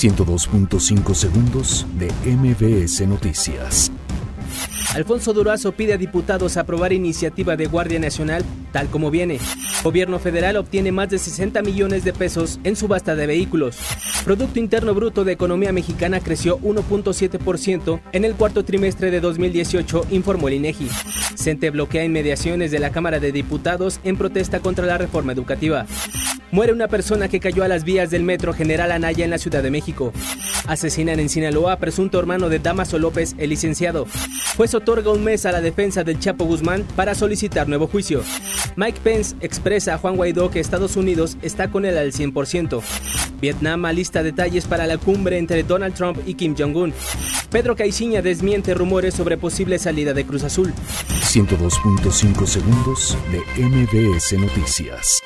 102.5 segundos de MBS Noticias. Alfonso Durazo pide a diputados aprobar iniciativa de Guardia Nacional tal como viene. Gobierno federal obtiene más de 60 millones de pesos en subasta de vehículos. Producto Interno Bruto de Economía Mexicana creció 1.7% en el cuarto trimestre de 2018, informó el INEGI. CENTE bloquea inmediaciones de la Cámara de Diputados en protesta contra la reforma educativa. Muere una persona que cayó a las vías del metro General Anaya en la Ciudad de México. Asesinan en Sinaloa a presunto hermano de Damaso López, el licenciado. Juez otorga un mes a la defensa del Chapo Guzmán para solicitar nuevo juicio. Mike Pence expresa a Juan Guaidó que Estados Unidos está con él al 100%. Vietnam alista detalles para la cumbre entre Donald Trump y Kim Jong-un. Pedro Caiciña desmiente rumores sobre posible salida de Cruz Azul. 102.5 segundos de MBS Noticias.